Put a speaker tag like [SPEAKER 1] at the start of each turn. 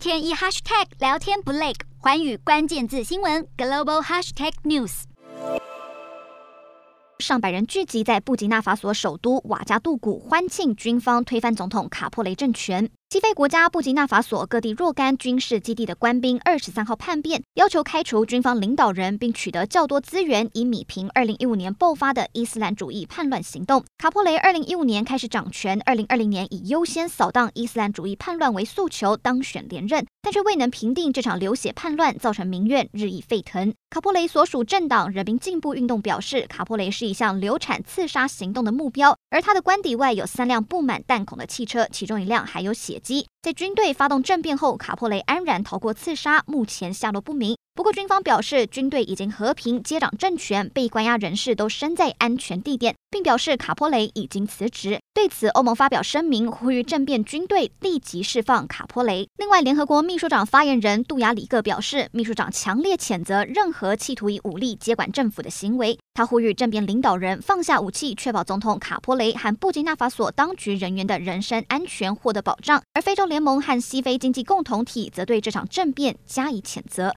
[SPEAKER 1] 天一 hashtag 聊天不累，环宇关键字新闻 global hashtag news。上百人聚集在布吉纳法索首都瓦加杜古，欢庆军方推翻总统卡破雷政权。西非国家布吉纳法索各地若干军事基地的官兵二十三号叛变，要求开除军方领导人，并取得较多资源，以弭平二零一五年爆发的伊斯兰主义叛乱行动。卡波雷二零一五年开始掌权，二零二零年以优先扫荡伊斯兰主义叛乱为诉求当选连任，但却未能平定这场流血叛乱，造成民怨日益沸腾。卡波雷所属政党人民进步运动表示，卡波雷是一项流产刺杀行动的目标，而他的官邸外有三辆布满弹孔的汽车，其中一辆还有血在军队发动政变后，卡破雷安然逃过刺杀，目前下落不明。不过，军方表示，军队已经和平接掌政权，被关押人士都身在安全地点，并表示卡波雷已经辞职。对此，欧盟发表声明，呼吁政变军队立即释放卡波雷。另外，联合国秘书长发言人杜亚里克表示，秘书长强烈谴责任何企图以武力接管政府的行为。他呼吁政变领导人放下武器，确保总统卡波雷和布吉纳法索当局人员的人身安全获得保障。而非洲联盟和西非经济共同体则对这场政变加以谴责。